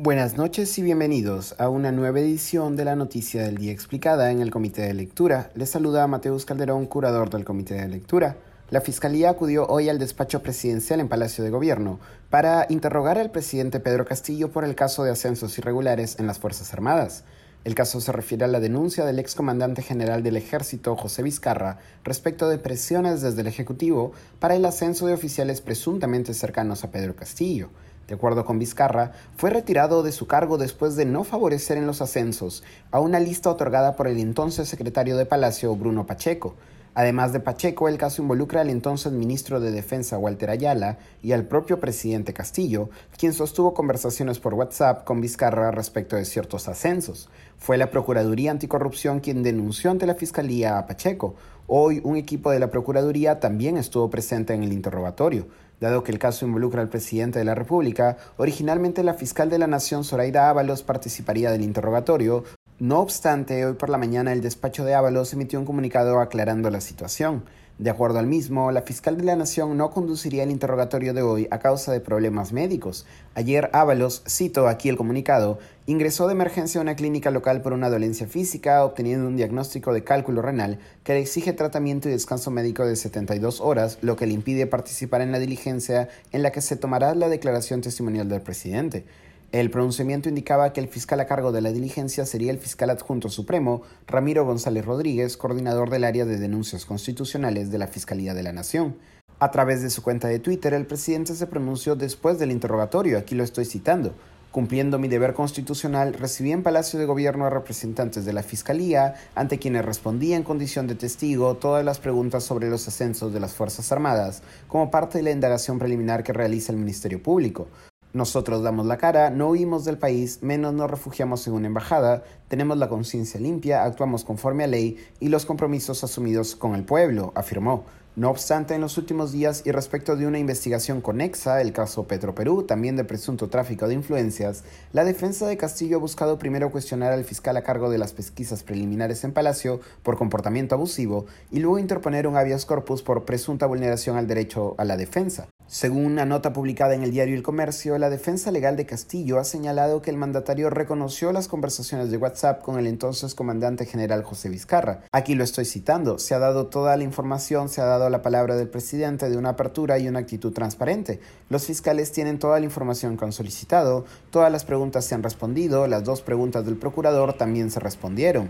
Buenas noches y bienvenidos a una nueva edición de la Noticia del Día Explicada en el Comité de Lectura. Les saluda Mateus Calderón, curador del Comité de Lectura. La Fiscalía acudió hoy al despacho presidencial en Palacio de Gobierno para interrogar al presidente Pedro Castillo por el caso de ascensos irregulares en las Fuerzas Armadas. El caso se refiere a la denuncia del excomandante general del Ejército, José Vizcarra, respecto de presiones desde el Ejecutivo para el ascenso de oficiales presuntamente cercanos a Pedro Castillo. De acuerdo con Vizcarra, fue retirado de su cargo después de no favorecer en los ascensos a una lista otorgada por el entonces secretario de Palacio, Bruno Pacheco. Además de Pacheco, el caso involucra al entonces ministro de Defensa Walter Ayala y al propio presidente Castillo, quien sostuvo conversaciones por WhatsApp con Vizcarra respecto de ciertos ascensos. Fue la Procuraduría Anticorrupción quien denunció ante la Fiscalía a Pacheco. Hoy un equipo de la Procuraduría también estuvo presente en el interrogatorio. Dado que el caso involucra al presidente de la República, originalmente la fiscal de la Nación, Zoraida Ábalos, participaría del interrogatorio. No obstante, hoy por la mañana el despacho de Ábalos emitió un comunicado aclarando la situación. De acuerdo al mismo, la fiscal de la Nación no conduciría el interrogatorio de hoy a causa de problemas médicos. Ayer Ábalos, cito aquí el comunicado, ingresó de emergencia a una clínica local por una dolencia física, obteniendo un diagnóstico de cálculo renal que le exige tratamiento y descanso médico de 72 horas, lo que le impide participar en la diligencia en la que se tomará la declaración testimonial del presidente. El pronunciamiento indicaba que el fiscal a cargo de la diligencia sería el fiscal adjunto supremo, Ramiro González Rodríguez, coordinador del área de denuncias constitucionales de la Fiscalía de la Nación. A través de su cuenta de Twitter, el presidente se pronunció después del interrogatorio, aquí lo estoy citando. Cumpliendo mi deber constitucional, recibí en Palacio de Gobierno a representantes de la Fiscalía, ante quienes respondí en condición de testigo todas las preguntas sobre los ascensos de las Fuerzas Armadas, como parte de la indagación preliminar que realiza el Ministerio Público. Nosotros damos la cara, no huimos del país, menos nos refugiamos en una embajada, tenemos la conciencia limpia, actuamos conforme a ley y los compromisos asumidos con el pueblo, afirmó. No obstante, en los últimos días y respecto de una investigación conexa, el caso Petroperú, también de presunto tráfico de influencias, la defensa de Castillo ha buscado primero cuestionar al fiscal a cargo de las pesquisas preliminares en Palacio por comportamiento abusivo y luego interponer un habeas corpus por presunta vulneración al derecho a la defensa. Según una nota publicada en el diario El Comercio, la defensa legal de Castillo ha señalado que el mandatario reconoció las conversaciones de WhatsApp con el entonces comandante general José Vizcarra. Aquí lo estoy citando. Se ha dado toda la información, se ha dado la palabra del presidente de una apertura y una actitud transparente. Los fiscales tienen toda la información que han solicitado, todas las preguntas se han respondido, las dos preguntas del procurador también se respondieron.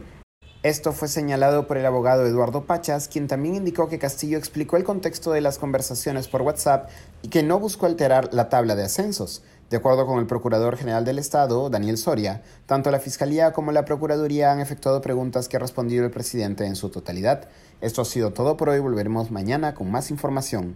Esto fue señalado por el abogado Eduardo Pachas, quien también indicó que Castillo explicó el contexto de las conversaciones por WhatsApp y que no buscó alterar la tabla de ascensos. De acuerdo con el Procurador General del Estado, Daniel Soria, tanto la Fiscalía como la Procuraduría han efectuado preguntas que ha respondido el presidente en su totalidad. Esto ha sido todo por hoy, volveremos mañana con más información.